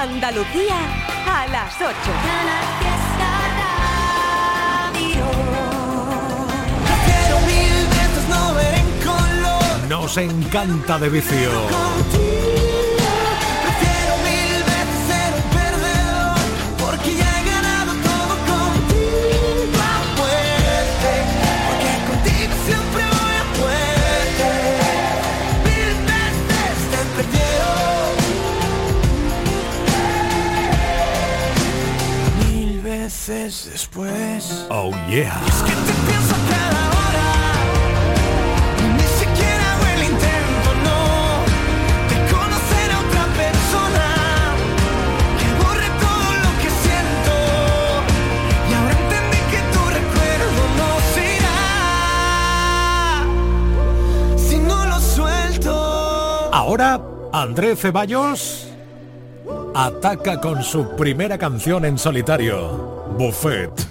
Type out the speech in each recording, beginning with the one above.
Andalucía a las 8. Nos encanta de vicio. Oh yeah. es que te pienso cada hora. Ni siquiera hago el intento, no. De conocer a otra persona. Que borre todo lo que siento. Y ahora entendí que tu recuerdo no se irá. Si no lo suelto. Ahora, Andrés Ceballos ataca con su primera canción en solitario, Buffet.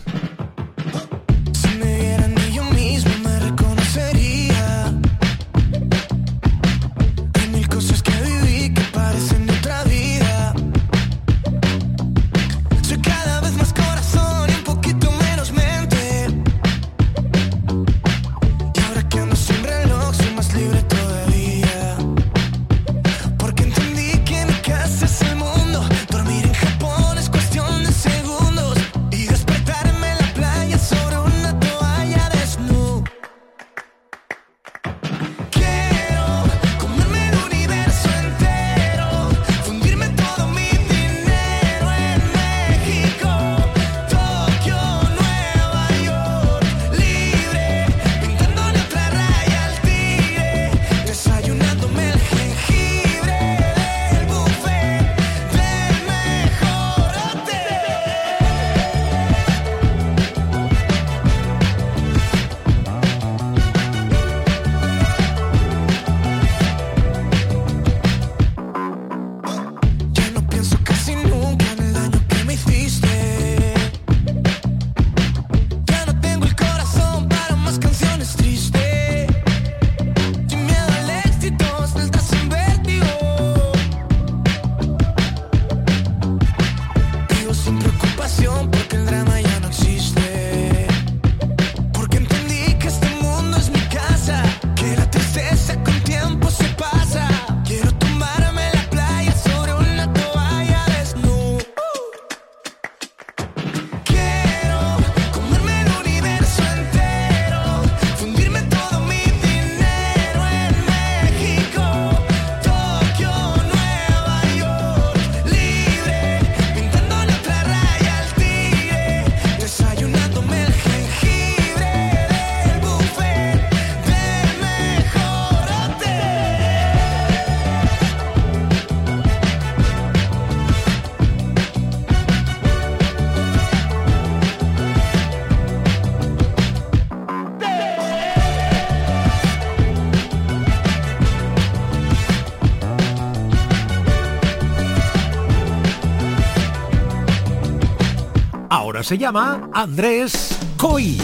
Se llama Andrés Coy.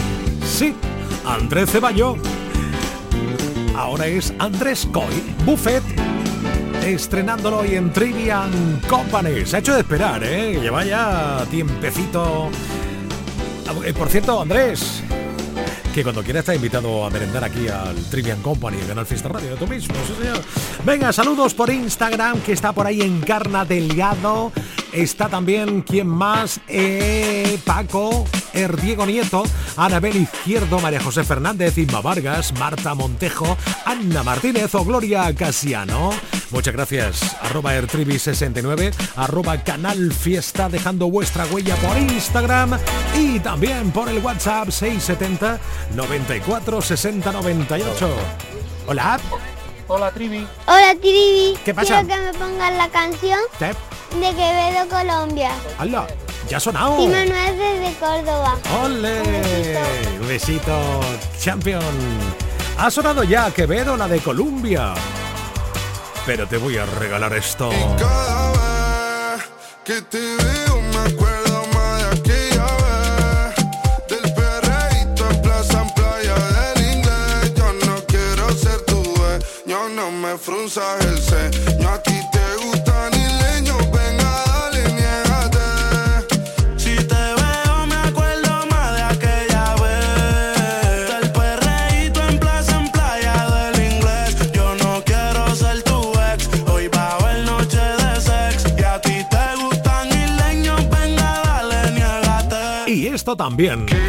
Sí, Andrés Ceballo. Ahora es Andrés Coy Buffet. Estrenándolo hoy en Trivian Company. Se ha hecho de esperar, ¿eh? Lleva ya tiempecito. Eh, por cierto, Andrés, que cuando quiera está invitado a merendar aquí al Trivian Company, en Canal Fiesta Radio, tú mismo, Venga, saludos por Instagram, que está por ahí Encarna Delgado. Está también, ¿quién más? Eh, Paco, Er Diego Nieto, Anabel Izquierdo, María José Fernández, Inma Vargas, Marta Montejo, Ana Martínez o Gloria Casiano. Muchas gracias. Arroba Ertribi69, arroba Canal Fiesta, dejando vuestra huella por Instagram y también por el WhatsApp 670 94 60 98. Hola. Hola, Trivi. Hola, Trivi. ¿Qué pasa? Quiero que me pongan la canción de Quevedo, Colombia. ¡Hala! ¡Ya ha sonado! Y Manuel desde Córdoba. ¡Ole! Un besito. champion. Ha sonado ya Quevedo, la de Colombia. Pero te voy a regalar esto. cada vez que te veo me acuerdo más esto también.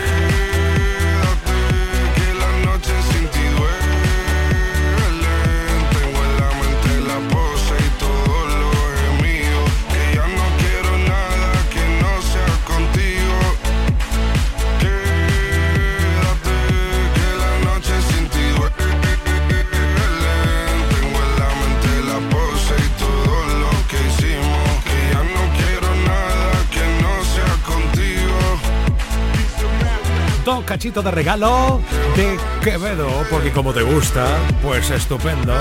Cachito de regalo de Quevedo, porque como te gusta, pues estupendo.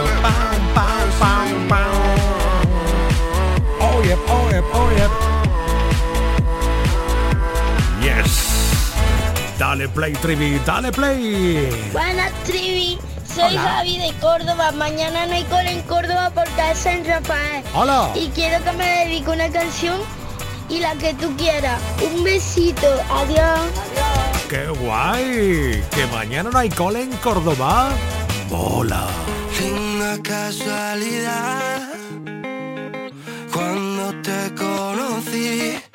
Oh, oh, oh, yes. Dale play, Trivi, dale play. Buenas, Trivi. Soy Javi de Córdoba. Mañana no hay cole en Córdoba porque es San Rafael. Hola. Y quiero que me dedique una canción y la que tú quieras. Un besito. Adiós. ¡Qué guay! Que mañana no hay cole en Córdoba. ¡Hola! Una casualidad. Cuando te conocí.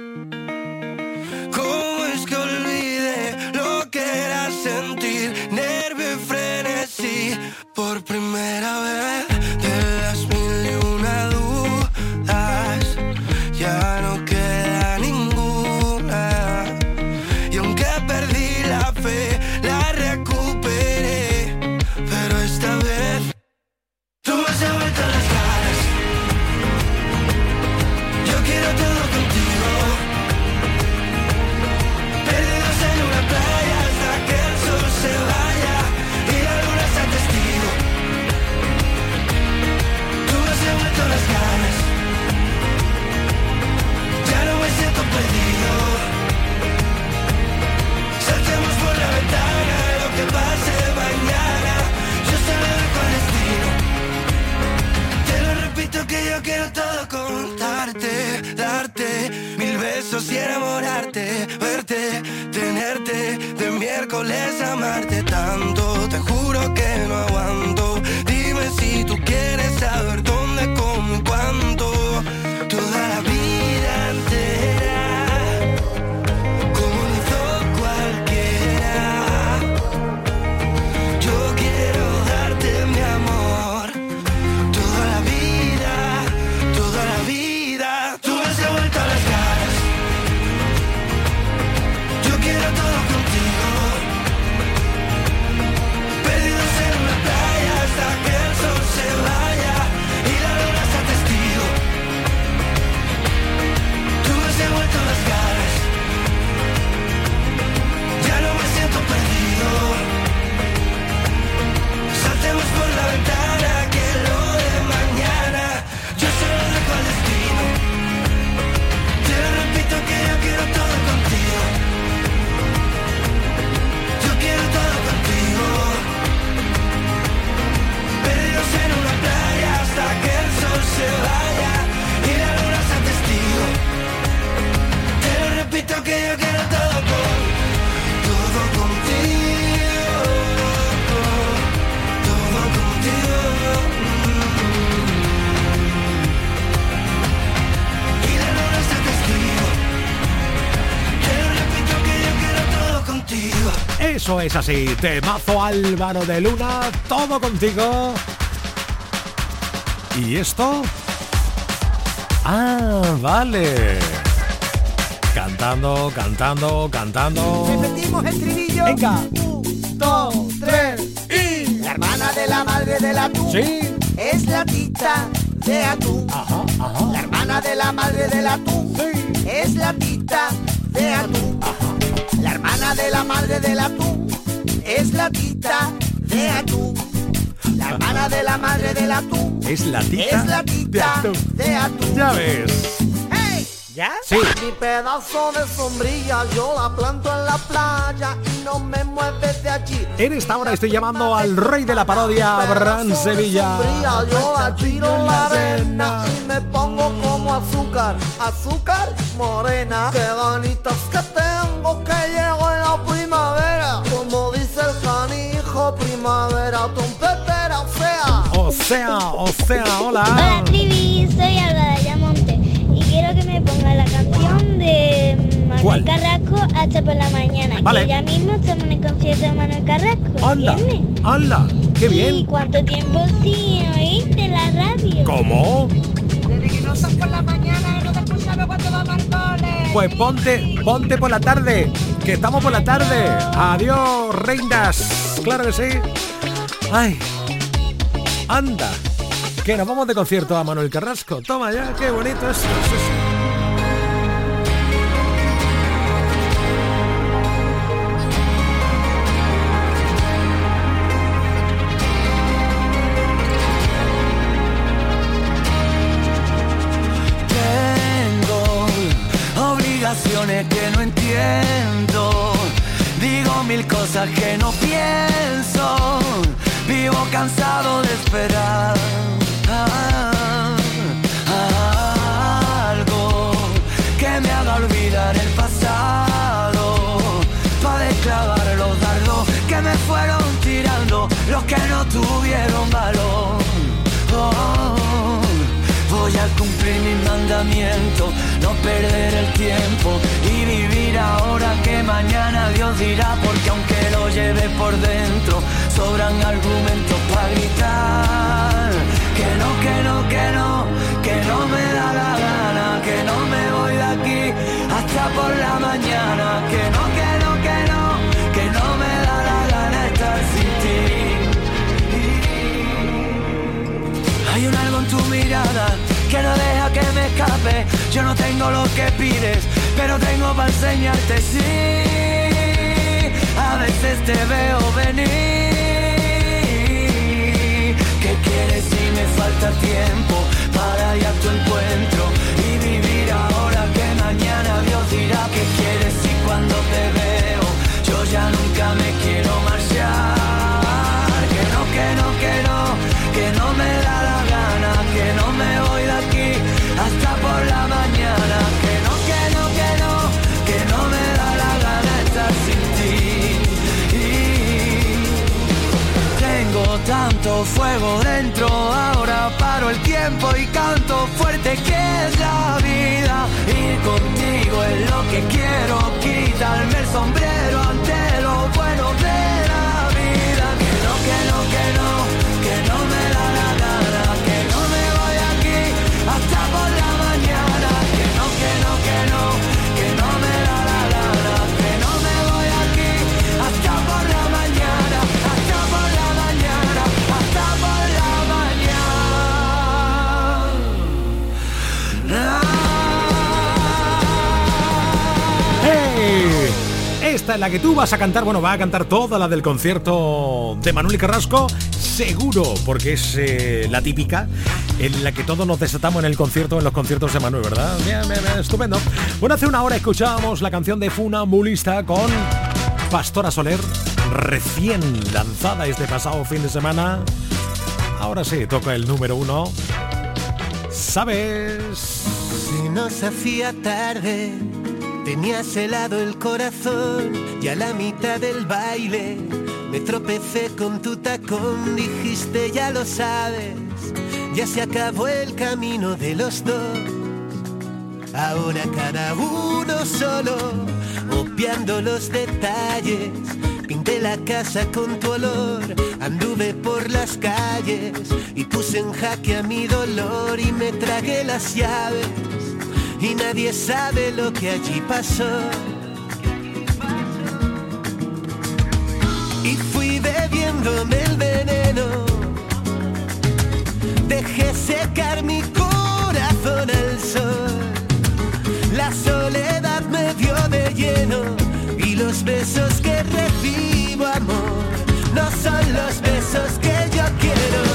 Quiero todo contarte, darte mil besos y enamorarte, verte, tenerte, de miércoles amarte tanto. Te juro que no es así. Temazo Álvaro de Luna, todo contigo. ¿Y esto? Ah, vale. Cantando, cantando, cantando. Repetimos el trinillo. Venga. Un, dos, tres y. La hermana de la madre de la atún. Sí. Es la tita de atún. Ajá, ajá. La hermana de la madre de la atún. Sí. Es la tita de atún. Ajá. La hermana de la madre del atún es la tita de atún. La hermana de la madre del atún es la tita, es la tita de atún. Ya ves. ¡Hey! ¿Ya? Sí. Mi pedazo de sombrilla yo la planto en la playa y no me mueves de allí. En esta hora estoy llamando al rey de la parodia, Abraham Sevilla. Yo la tiro en la arena y me pongo como azúcar, azúcar morena. Qué bonitas que tengo que llego en primavera, trompetera, o sea. O sea, o sea, hola. Hola, Trivi, soy Alba de Ayamonte y quiero que me ponga la canción de Manuel Carrasco hasta por la mañana. Vale. Que ya mismo estamos en el concierto de Manuel Carrasco. ¡Anda! ¿entiendes? ¡Hala! ¡Qué ¿Y bien! cuánto tiempo sin oírte la radio? ¿Cómo? Desde que no son por la mañana y no te escuchamos cuando vamos al cole. Pues ponte, ponte por la tarde, que estamos por la tarde. Adiós, reinas. Claro que sí. Ay, anda, que nos vamos de concierto a Manuel Carrasco. Toma ya, qué bonito es. Que no entiendo. Digo mil cosas que no pienso. Cansado de esperar. Ah, ah, algo que me haga olvidar el pasado. Para desclavar los dardos que me fueron tirando los que no tuvieron valor. Oh, Voy a cumplir mi mandamiento, no perder el tiempo y vivir ahora que mañana Dios dirá, porque aunque lo lleve por dentro, sobran argumentos para gritar. Que no, que no, que no, que no me da la gana, que no me voy de aquí hasta por la mañana. Que no, que no, que no, que no me da la gana estar sin ti. Hay un algo en tu mirada que no deja que me escape. Yo no tengo lo que pides, pero tengo para enseñarte. Sí, a veces te veo venir. ¿Qué quieres si me falta tiempo para ir tu encuentro y vivir ahora que mañana Dios dirá qué quieres si cuando te veo yo ya nunca me quiero marchar? Que no, que no, que no, que no me da la gana, que no me voy de aquí hasta por la mañana. Tanto fuego dentro, ahora paro el tiempo y canto fuerte que es la vida. Ir contigo es lo que quiero, quitarme el sombrero ante lo Es la que tú vas a cantar, bueno, va a cantar toda la del concierto de Manuel Carrasco, seguro, porque es eh, la típica en la que todos nos desatamos en el concierto, en los conciertos de Manuel, ¿verdad? Bien, bien, bien, estupendo. Bueno, hace una hora escuchábamos la canción de Funambulista con Pastora Soler, recién lanzada este pasado fin de semana. Ahora sí, toca el número uno. ¿Sabes? Se nos hacía tarde, tenías helado el corazón y a la mitad del baile me tropecé con tu tacón, dijiste ya lo sabes, ya se acabó el camino de los dos. Ahora cada uno solo, obviando los detalles. Pinté la casa con tu olor, anduve por las calles y puse en jaque a mi dolor y me tragué las llaves. Y nadie sabe lo que allí pasó. Y fui bebiéndome el veneno. Dejé secar mi corazón al sol. La soledad me dio de lleno y los besos que recibo amor no son los besos que yo quiero.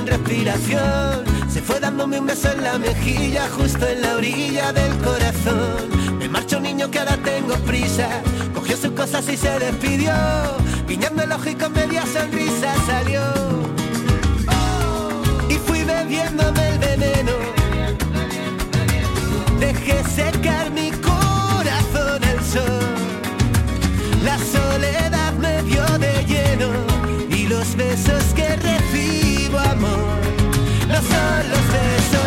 Sin respiración. Se fue dándome un beso en la mejilla, justo en la orilla del corazón. Me marcho niño que ahora tengo prisa. Cogió sus cosas y se despidió. Guiñando el ojo y con media sonrisa salió. Y fui bebiéndome el veneno. Dejé secar mi corazón al sol. La soledad me vio amor, son los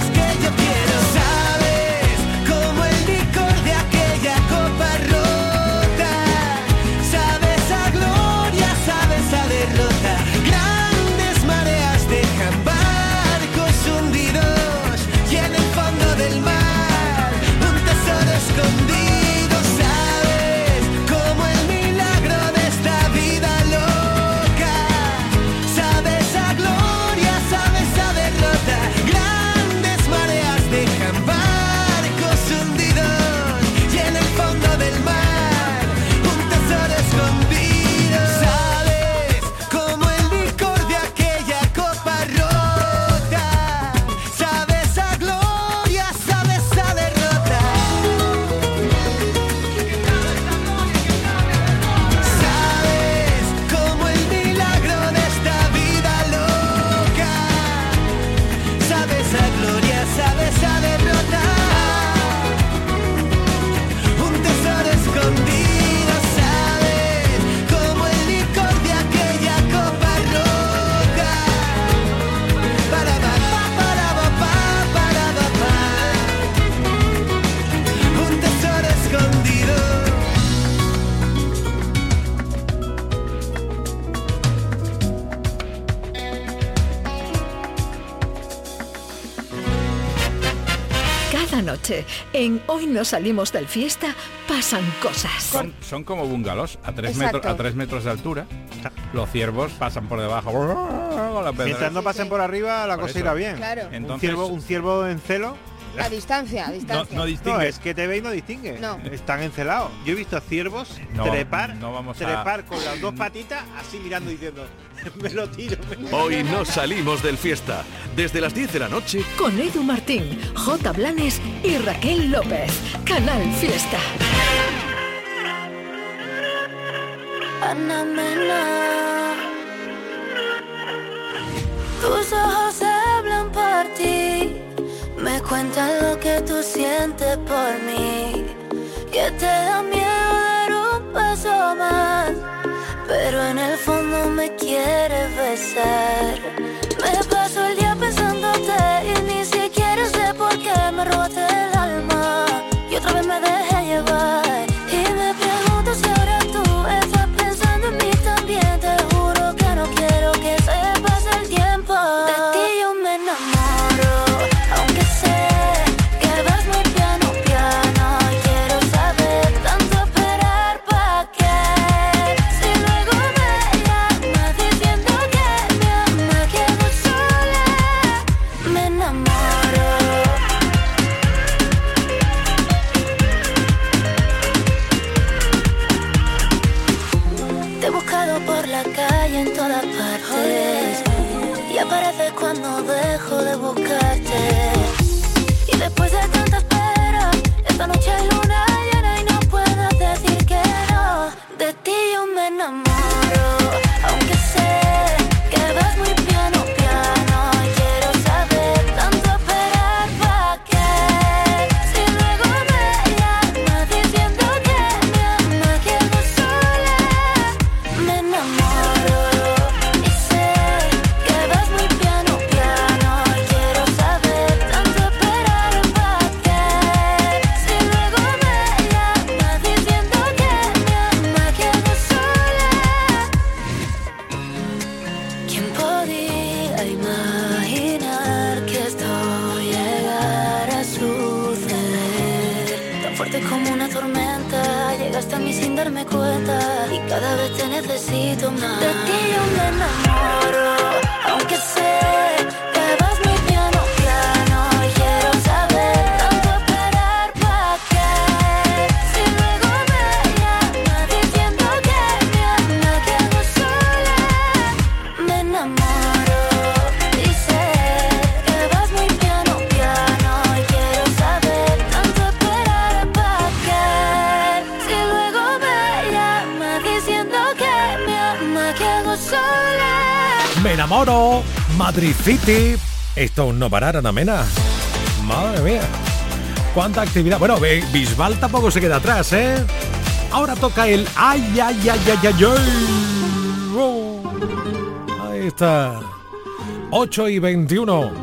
en Hoy no salimos del fiesta, pasan cosas. Son, son como bungalows a tres, Exacto. metros, a tres metros de altura. Los ciervos pasan por debajo. Mientras no pasen por arriba, la Por cosa eso. irá bien. Claro. Un Entonces- ciervo, un ciervo en celo. A distancia, a No, distancia. no No, distingue. es que te ve y no distingue. No. Están encelados. Yo he visto ciervos No, trepar, no vamos a- trepar con las dos patitas, así mirando y diciendo, me lo tiro. me lo Hoy no salimos del fiesta. Desde las 10 de la noche, Con Edu Martín, J. Blanes y Raquel López. Canal Fiesta. Ana Mena. Tus ojos hablan por ti, me cuentan lo que tú sientes por mí, que te da miedo dar un paso más, pero en el fondo me quieres besar. Me paso el día enamoro, Madrid City. Esto no parará, Mena. Madre mía. Cuánta actividad. Bueno, Bisbal tampoco se queda atrás, ¿eh? Ahora toca el ay, ay, ay, ay, ay, ay. Oh. Ahí está. 8 y 21.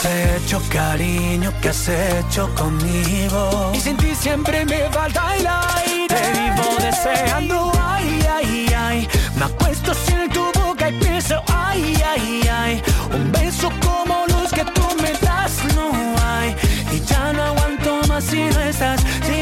¿Qué has hecho, cariño? ¿Qué has hecho conmigo? Y sin ti siempre me falta el aire. Te vivo deseando, ay, ay, ay. Me acuesto sin tu boca y pienso, ay, ay, ay. Un beso como los que tú me das no hay. Y ya no aguanto más si no estás, si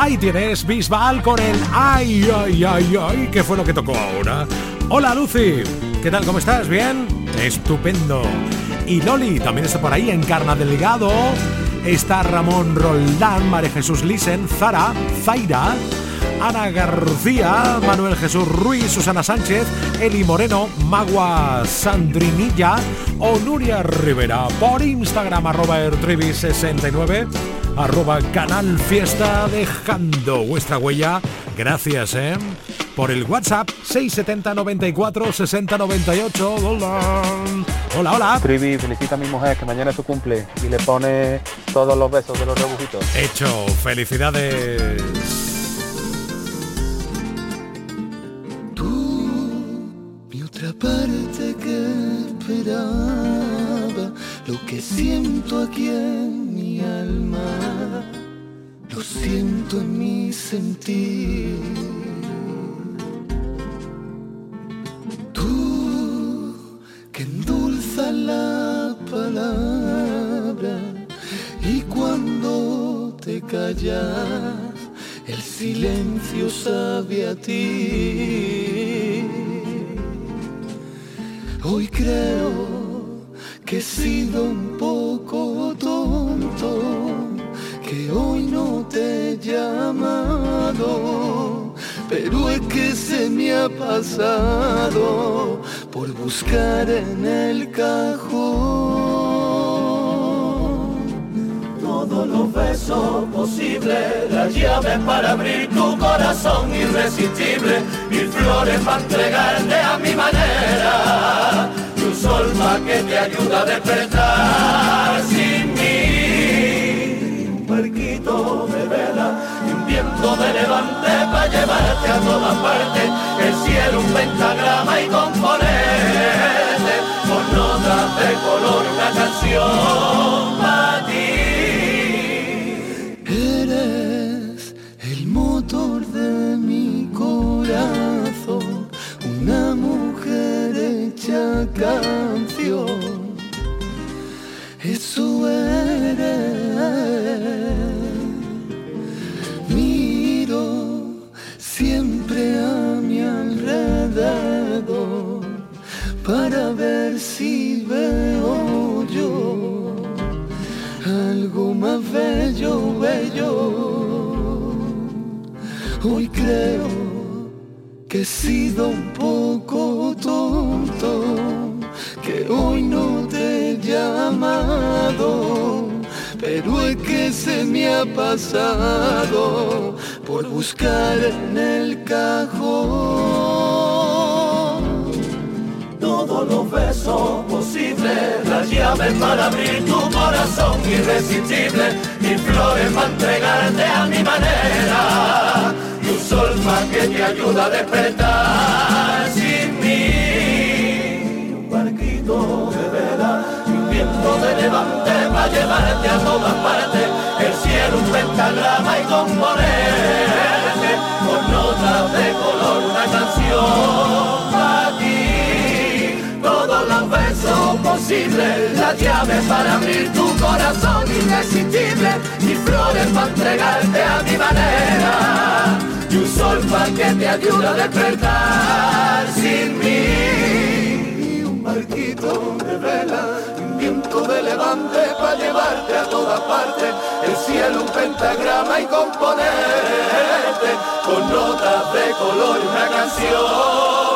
Ahí tienes Bisbal con el ay, ay, ay, ay. ¿Qué fue lo que tocó ahora? Hola Lucy, ¿qué tal? ¿Cómo estás? ¿Bien? Estupendo. Y Loli también está por ahí, Encarna Delgado. Está Ramón Roldán, María Jesús Lisen, Zara, Zaira, Ana García, Manuel Jesús Ruiz, Susana Sánchez, Eli Moreno, Magua Sandrinilla o Nuria Rivera. Por Instagram, arroba ertrivi69, arroba Canal Fiesta, dejando vuestra huella. Gracias, ¿eh? Por el WhatsApp 670 94 60 98. Hola. Hola, hola. Trivi, felicita a mi mujer que mañana es su cumple y le pone todos los besos de los rebujitos. Hecho, felicidades. Lo que siento aquí en mi alma, lo siento en mi sentir. Tú que endulzas la palabra y cuando te callas, el silencio sabe a ti. Hoy creo que he sido un poco tonto, que hoy no te he llamado, pero es que se me ha pasado por buscar en el cajón. Todos los besos posibles, las llaves para abrir tu corazón irresistible, mil flores para entregarte a mi manera, y un sol más que te ayuda a despertar sin mí, un barquito de vela y un viento de levante para llevarte a todas partes, el cielo un pentagrama te ayude a despertar sin mí, un barquito de vela, un viento de levante para llevarte a todas partes, el cielo un pentagrama y componerte con notas de color una canción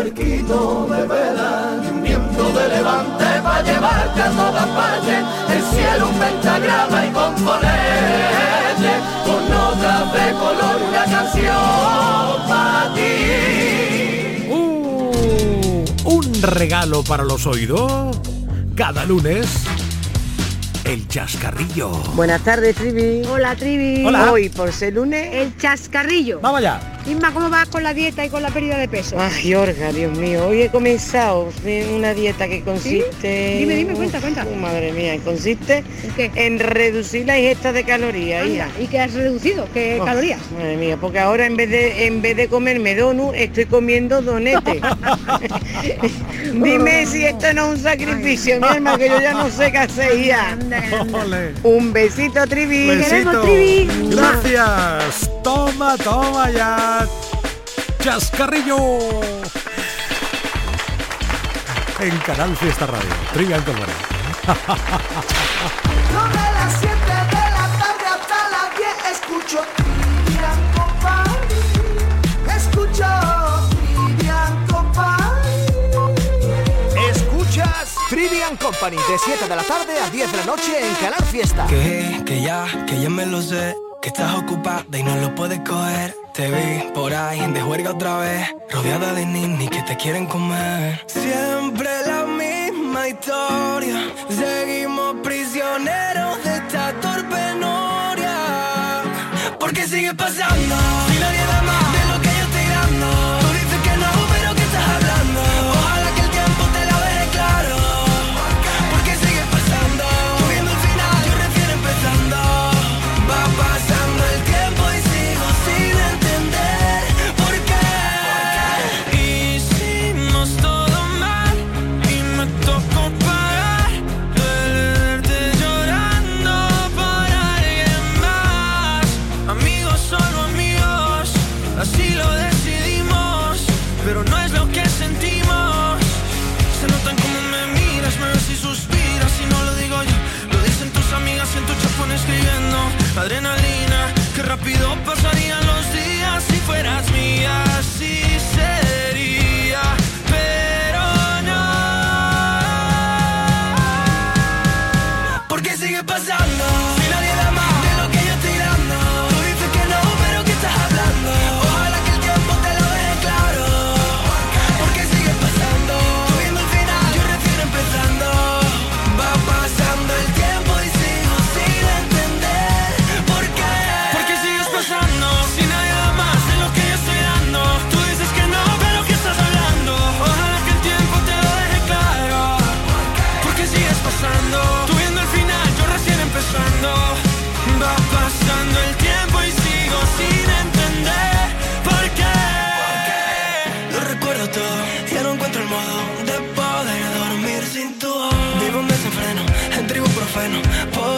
barquito de vela y un viento de levante para llevarte a todas partes el cielo un pentagrama y componerte con notas de color una canción para ti Un regalo para los oídos. Cada lunes, el chascarrillo. Buenas tardes, Trivi. Hola, Trivi. Hola. Hoy, por ser lunes... El chascarrillo. Vamos allá. Isma, ¿cómo vas con la dieta y con la pérdida de peso? Ay, Orga, Dios mío. Hoy he comenzado en una dieta que consiste... Dime, dime, cuenta, cuenta. Madre mía, consiste ¿En qué? en reducir la ingesta de calorías. Anda. ¿Y qué has reducido? ¿Qué Oh, calorías? Madre mía, porque ahora en vez de en vez de comerme donut, estoy comiendo donete. Dime si esto no es un sacrificio, mi hermano, que yo ya no sé qué hacer ya. Un besito, Trivi. Besito. Gracias. Toma, toma ya. Chascarrillo. En Canal Fiesta Radio. Trivian Company. No de las 7 de la tarde hasta las 10 escucho Trivian Company. Escucho Trivian Company. Escuchas Trivian Company de 7 de la tarde a 10 de la noche en Canal Fiesta. Que, que ya, que ya me lo sé. Que estás ocupada y no lo puedes coger. Te vi por ahí de juerga otra vez. Rodeada de ninis que te quieren comer. Siempre la misma historia. Seguimos prisioneros de esta torpe noria. Porque sigue pasando. Nadie más bueno.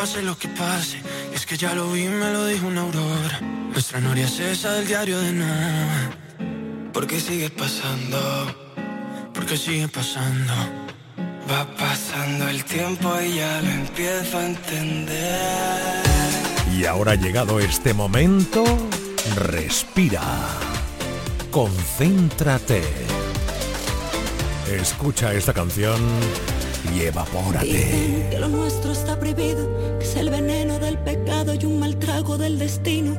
pase lo que pase. Es que ya lo vi, me lo dijo una aurora. Nuestra noria es esa del diario de nada. Porque sigue pasando, porque sigue pasando. Va pasando el tiempo y ya lo empiezo a entender. Y ahora llegado este momento, respira. Concéntrate. Escucha esta canción y evapórate. Dicen que lo nuestro está prohibido, que es el veneno del pecado y un mal trago del destino.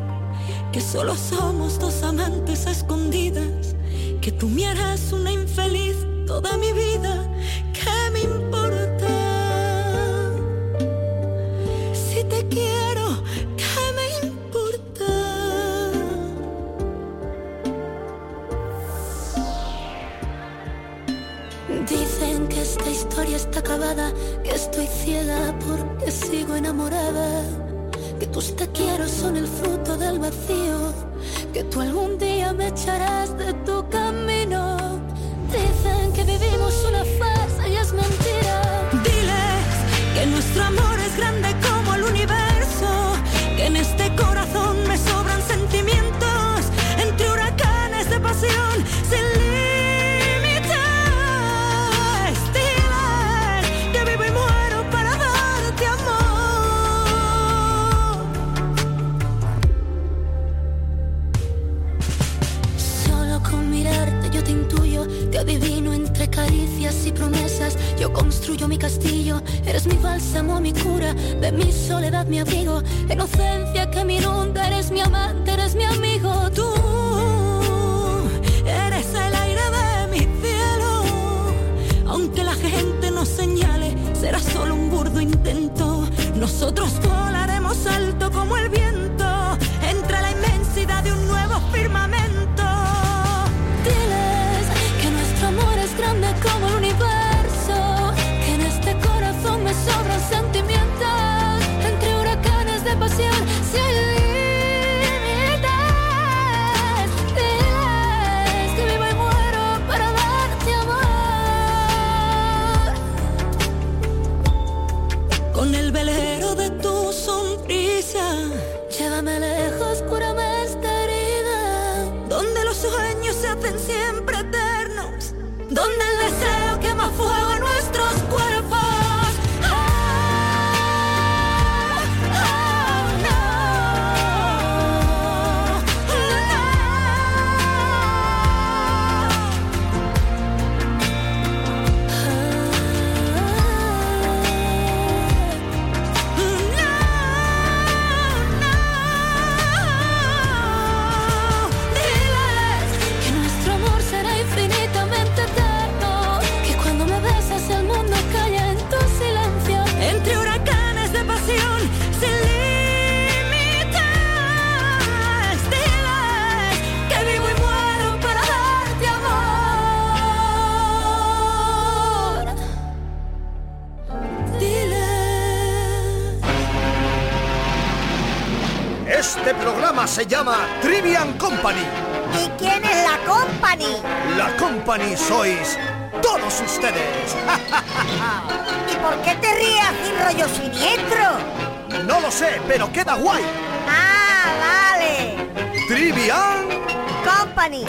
Que solo somos dos amantes escondidas, que tú me harás una infeliz toda mi vida estoy ciega porque sigo enamorada, que tus te quiero son el fruto del vacío, que tú algún día me echarás de tu camino. Eres mi bálsamo, mi cura, de mi soledad, mi abrigo, inocencia que me inunda, eres mi amante, eres mi amigo, tú eres el aire de mi cielo, aunque la gente nos señale, será solo un burdo intento, nosotros volaremos alto como el viento. con el velero de tu sonrisa. Llévame lejos, cúrame esta herida. Donde los sueños se hacen se llama Trivian Company. ¿Y quién es la company? La Company sois todos ustedes. ¿Y por qué te ríes así rollo siniestro? No lo sé, pero queda guay. Ah, vale. Trivian Company.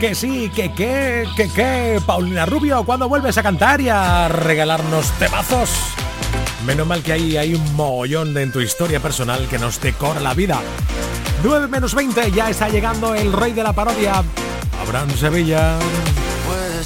Que sí, que qué, que qué. Paulina Rubio, ¿cuándo vuelves a cantar y a regalarnos temazos? Menos mal que ahí hay un mogollón de en tu historia personal que nos decora la vida. 9 menos 20, ya está llegando el rey de la parodia, Abraham Sevilla.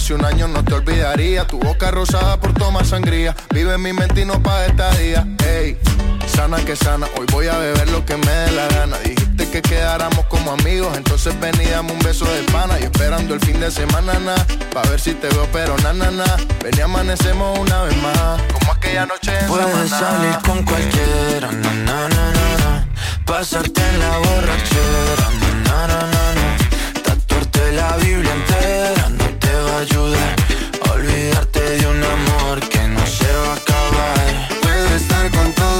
pase un año no te olvidaría. Tu boca rosada por tomar sangría, vive en mi mente y no pa' esta día. Ey, sana que sana, hoy voy a beber lo que me dé la gana. Dijiste que quedáramos como amigos, entonces ven y dame un beso de pana. Y esperando el fin de semana, na, pa' ver si te veo, pero na, na, na. Ven y amanecemos una vez más, como aquella noche en Puedes Samaná. salir con cualquiera, na, na, na, na, na. Pasarte en la borrachera, na, na, na, na, na. Tatuarte la Biblia entera a. Olvidarte de un amor que no se va a acabar. Puedo estar con todo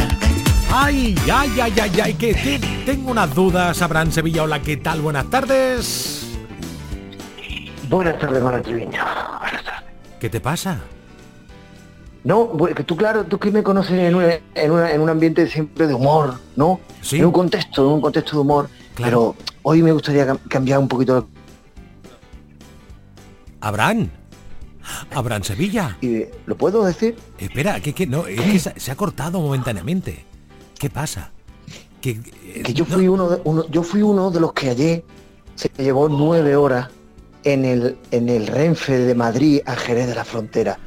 Ay, ay, ay, ay, ay, que, tengo unas dudas. Abraham Sevilla, hola, ¿qué tal? Buenas tardes. Buenas tardes, Manuel Triviño. ¿Qué te pasa? No, que tú claro, tú que me conoces en un, en, una- en un ambiente siempre de humor, ¿no? Sí. En un contexto, en un contexto de humor. Pero hoy me gustaría cam- cambiar un poquito. Abraham. Abraham Sevilla. Y, ¿Lo puedo decir? Espera, que, que no, es que se, se ha cortado momentáneamente. ¿Qué pasa? Que, eh, Que yo fui uno, de, uno, yo fui uno de los que ayer se llevó nueve horas en el, en el Renfe de Madrid a Jerez de la Frontera.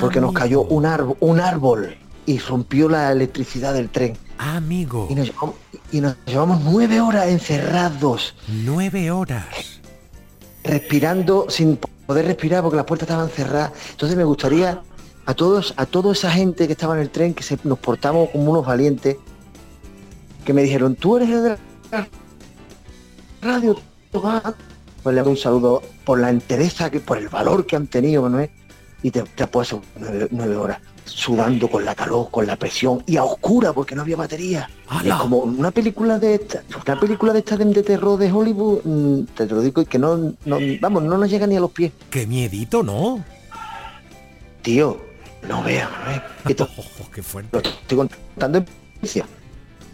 porque nos cayó un árbol, un árbol y rompió la electricidad del tren. Amigo. Y nos llevamos, y nos llevamos nueve horas encerrados. Nueve horas. Respirando sin poder respirar porque las puertas estaban cerradas. Entonces me gustaría a todos, a toda esa gente que estaba en el tren, que se, nos portamos como unos valientes, que me dijeron, tú eres el de la radio. Tomás?". Pues le doy un saludo por la entereza, que, por el valor que han tenido, Manuel. Y te, te puesto nueve, nueve horas sudando con la calor, con la presión y a oscura porque no había batería. Es como una película de esta, una película de esta de, de terror de Hollywood, mm, te lo digo, y que no, no- vamos, no nos llega ni a los pies. Qué miedito, ¿no? Tío, no veas, Manuel. Esto- qué fuerte. Lo estoy contando en.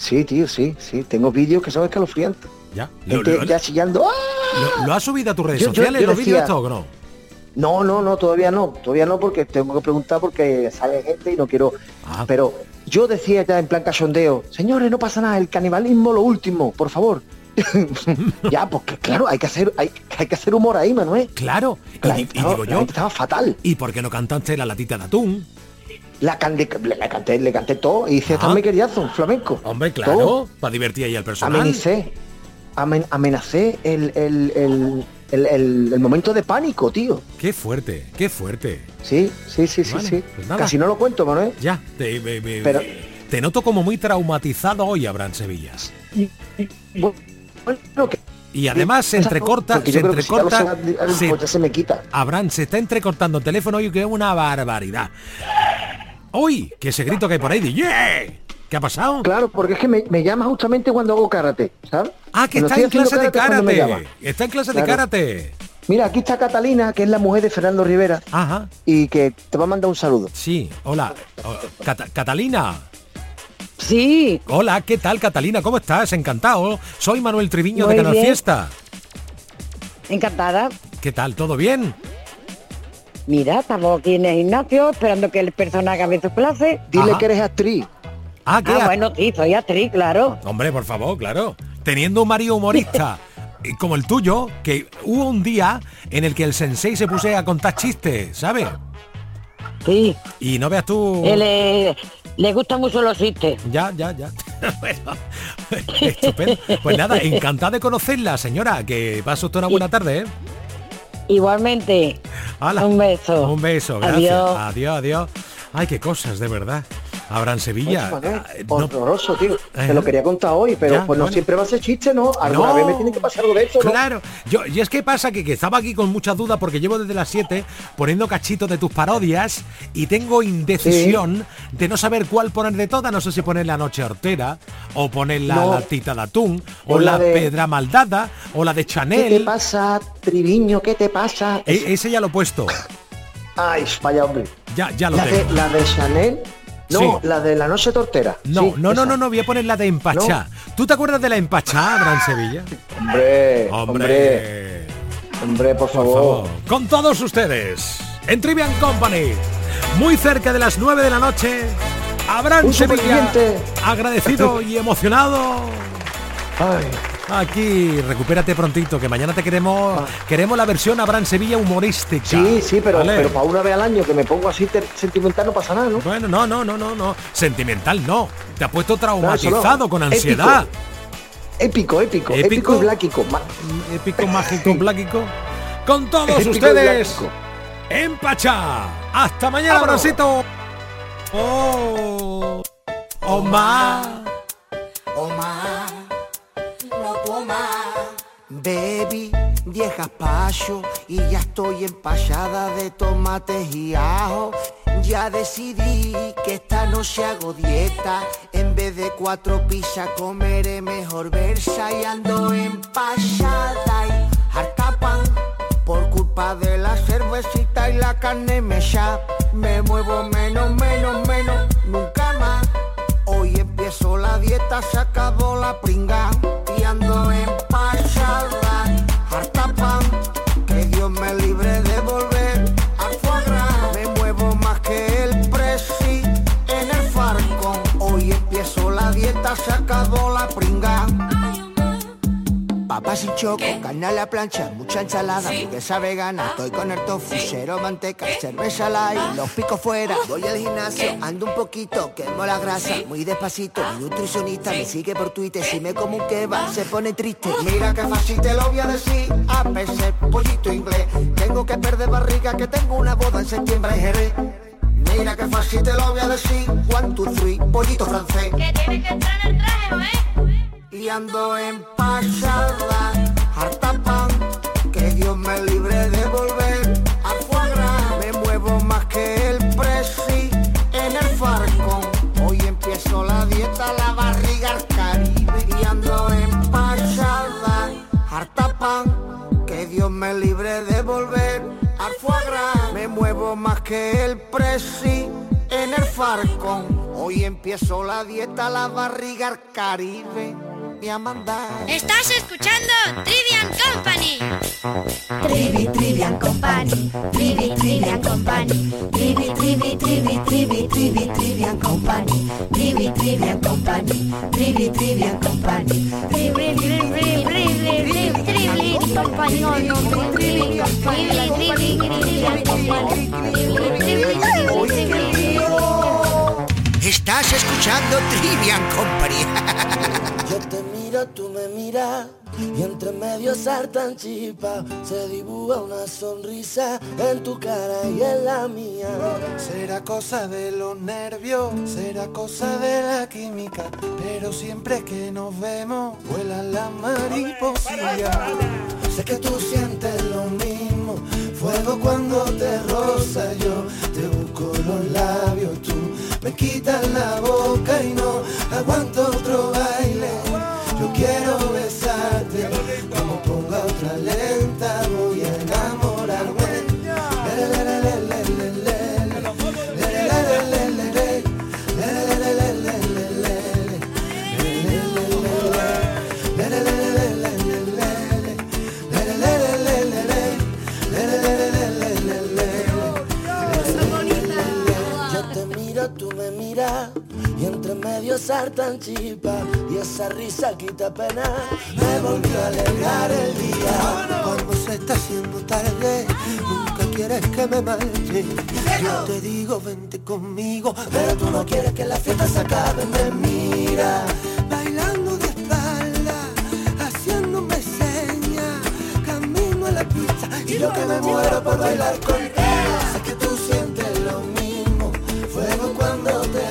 Sí, tío, sí, sí. Tengo vídeos que son escalofriantes. Ya. Lo, Gente lo- ya chillando. ¡ah! lo- lo has subido a tus redes Yo- yo- sociales yo los vídeos decía- esto o no? No, no, no, todavía no, todavía no, porque tengo que preguntar porque sale gente y no quiero. Ah. Pero yo decía ya en plan cachondeo, señores, no pasa nada, el canibalismo lo último, por favor. ya, porque claro, hay que hacer, hay, hay que hacer humor ahí, Manuel. Claro. Y, La di- gente y estaba- digo yo. estaba fatal. ¿Y por qué no cantaste la latita de atún? La, canté, le, canté, le canté todo y hice hasta un mequeriazo, flamenco. Hombre, claro, Todo. para divertir ahí al personal. Amenicé, amen- amenacé el, el, el, el- el- el momento de pánico, tío. Qué fuerte, qué fuerte. Sí, sí, sí, sí, Vale, sí. pues. Casi no lo cuento, Manuel. Ya, te, me- me- Pero- te noto como muy traumatizado hoy, Abraham Sevillas. Bueno, que- Y además se entrecorta, se si entrecorta. algo se- me quita. Abraham se está entrecortando el teléfono y que es una barbaridad. ¡Uy! Que ese grito que hay por ahí de ¡Yeah! ¿Qué ha pasado? Claro, porque es que me, me llama justamente cuando hago karate, ¿sabes? Ah, que está en clase de karate. Está en clase de karate. Mira, aquí está Catalina, que es la mujer de Fernando Rivera. Ajá. Y que te va a mandar un saludo. Sí, hola. Oh, Cata- Catalina. Sí. Hola, ¿qué tal Catalina? ¿Cómo estás? Encantado. Soy Manuel Triviño Muy de Canal bien. Fiesta. Encantada. ¿Qué tal? ¿Todo bien? Mira, estamos aquí en el gimnasio esperando que el personal acabe sus clases. Dile Ajá. que eres actriz. Ah, ¿qué? Ah, bueno, sí, soy actriz, claro. Hombre, por favor, claro. Teniendo un marido humorista eh, como el tuyo, que hubo un día en el que el sensei se puse a contar chistes, ¿sabes? Sí. Y no veas tú... Él le, le gustan mucho los chistes. Ya, ya, ya. bueno, estupendo. Pues nada, encantada de conocerla, señora. Que pase usted una buena tarde, ¿eh? Igualmente. Un beso. Un beso, gracias. Adiós. Adiós, adiós. Ay, qué cosas, de verdad. Habrá en Sevilla. Ah, no- horroroso, tío. Eh. Te lo quería contar hoy, pero Ya, pues no bueno. siempre va a ser chiste, ¿no? Alguna No. vez me tiene que pasar algo de eso, ¿no? Claro, yo, y es que pasa que, que estaba aquí con muchas dudas porque llevo desde las 7 poniendo cachitos de tus parodias y tengo indecisión de no saber cuál poner de todas. No sé si poner la noche hortera o poner la No. latita de atún o O la la de- pedra maldada o la de ¿Qué te Chanel. pasa, Triviño? ¿Qué te pasa? E- ese ya lo he puesto. Ay, vaya hombre. Ya, ya lo la, de, tengo. la de Chanel. No, Sí. la de la noche tortera. No, Sí, no, no, no, no, voy a poner la de empachá. ¿Tú te acuerdas de la empachá, Gran Sevilla? Hombre, Hombre. Hombre, por Por favor. favor. Con todos ustedes, en Trivian Company, muy cerca de las 9 de la noche, Un Sevilla, agradecido y emocionado. Ay. Aquí, recupérate prontito, que mañana te queremos, queremos la versión Abraham Sevilla humorística. Ah. Sí, sí, pero, ¿vale? pero para una vez al año que me pongo así sentimental no pasa nada, ¿no? Bueno, no, no, no, no, no. Sentimental no. Te ha puesto traumatizado no. con ansiedad. Épico, épico, épico, Épico. y bláquico. Ma- Épico, mágico, pláquico. Con todos Épico ustedes, bláquico. en Pachá. Hasta mañana, Vámonos. Abracito. Oh, Omar. Omar, no Baby, vieja pacho y ya estoy empachada de tomates y ajo. Ya decidí que esta noche hago dieta. En vez de cuatro pizzas comeré mejor versa y ando empachada y harta pan. Por culpa de la cervecita y la carne mecha, me muevo menos, menos, menos, nunca más. Hoy empiezo la dieta, se acabó la pringa se acabó la pringa. Papas y choco, carne a la plancha, mucha ensalada, hamburguesa vegana, estoy con el tofu, cero manteca, cerveza light, los picos fuera, voy al gimnasio, ando un poquito, quemo la grasa, muy despacito, mi nutricionista me sigue por Twitter, si me como un kebab se pone triste, mira que fácil te lo voy a decir, a veces pollito inglés, tengo que perder barriga, que tengo una boda en septiembre Jerez. Mira que fácil te lo voy a decir, one, two, three, pollito francés. Que tiene que entrar en el traje, ¿no es? Y ando empachada, harta pan, que Dios me libre de volver a cuadrar. Me muevo más que el presi en el farcón. Hoy empiezo la dieta, la barriga al Caribe. Y ando empachada, harta pan, que Dios me libre de volver a cuadrar. Me muevo más que el presi en el farcón. Hoy empiezo la dieta, la barriga al Caribe. Y a mandar. Estás escuchando Trivian Company. Trivi, Trivian Company, Trivi, Trivian Company, Trivi, Trivi, Trivi, Trivi, Trivi, Trivian Company, Trivi, Trivian Company, Trivi, Trivian Company, Trivi, Trivi, Trivi, Estás escuchando Trivian Company. Te miro, tú me miras y entre medio saltan chispas. Se dibuja una sonrisa en tu cara y en la mía. Será cosa de los nervios, será cosa de la química, pero siempre que nos vemos vuelan las mariposillas. Sé que tú sientes lo mismo, fuego cuando te roza yo, te busco los labios, tú me quitas la boca y no aguanto otro medio saltan chispas y esa risa quita pena. Me volvió a alegrar el día. Cuando se está haciendo tarde, nunca quieres que me marche. Yo te digo, vente conmigo, pero tú no quieres que la fiesta se acabe. Me mira, bailando de espalda, haciéndome señas, camino a la pista y yo que me muero por bailar contigo. Sé que tú sientes lo mismo, fuego cuando te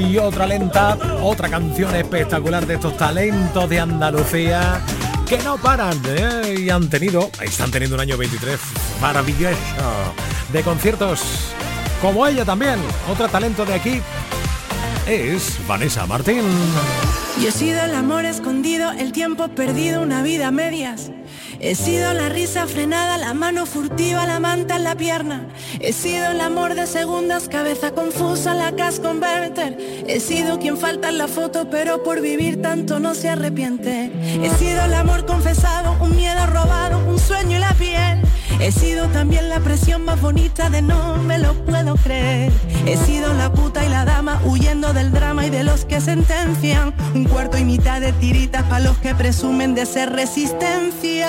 y otra lenta, otra canción espectacular de estos talentos de Andalucía que no paran ¿eh? y han tenido, están teniendo un año 23 maravilloso de conciertos como ella también. Otro talento de aquí es Vanessa Martín. Yo he sido el amor escondido, el tiempo perdido, una vida a medias. He sido la risa frenada, la mano furtiva, la manta en la pierna. He sido el amor de segundas, cabeza confusa, la cas converter. He sido quien falta en la foto, pero por vivir tanto no se arrepiente. He sido el amor confesado, un miedo robado, un sueño y la piel. He sido también la presión más bonita de no me lo puedo creer. He sido la puta y la dama huyendo del drama y de los que sentencian. Un cuarto y mitad de tiritas para los que presumen de ser resistencia.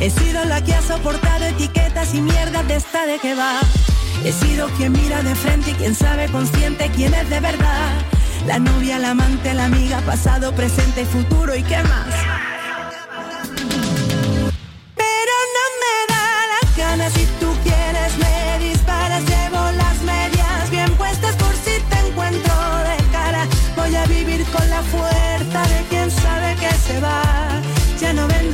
He sido la que ha soportado etiquetas y mierdas de esta de que va. He sido quien mira de frente y quien sabe consciente quién es de verdad. La novia, la amante, la amiga, pasado, presente y futuro y qué más.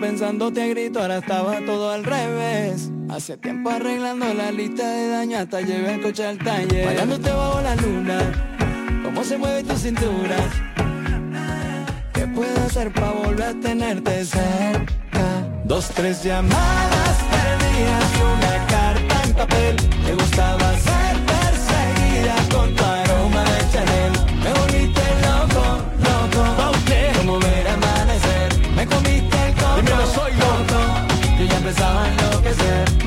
Pensándote a grito, ahora estaba todo al revés. Hace tiempo arreglando la lista de daño, hasta llevé el coche al taller. Bailándote bajo la luna, cómo se mueve tu cintura. ¿Qué puedo hacer para volver a tenerte cerca? Dos, tres llamadas perdidas y una carta en papel. Me gustaba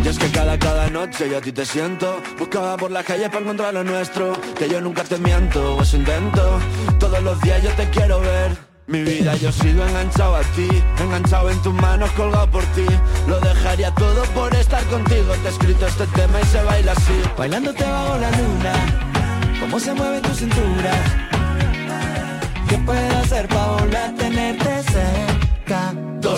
Y es que cada, cada noche yo a ti te siento. Buscaba por la calle para encontrar lo nuestro. Que yo nunca te miento, o eso intento. Todos los días yo te quiero ver. Mi vida yo sigo enganchado a ti. Enganchado en tus manos, colgado por ti. Lo dejaría todo por estar contigo. Te he escrito este tema y se baila así. Bailándote bajo la luna, cómo se mueve tu cintura. ¿Qué puedo hacer para volver a tenerte cerca?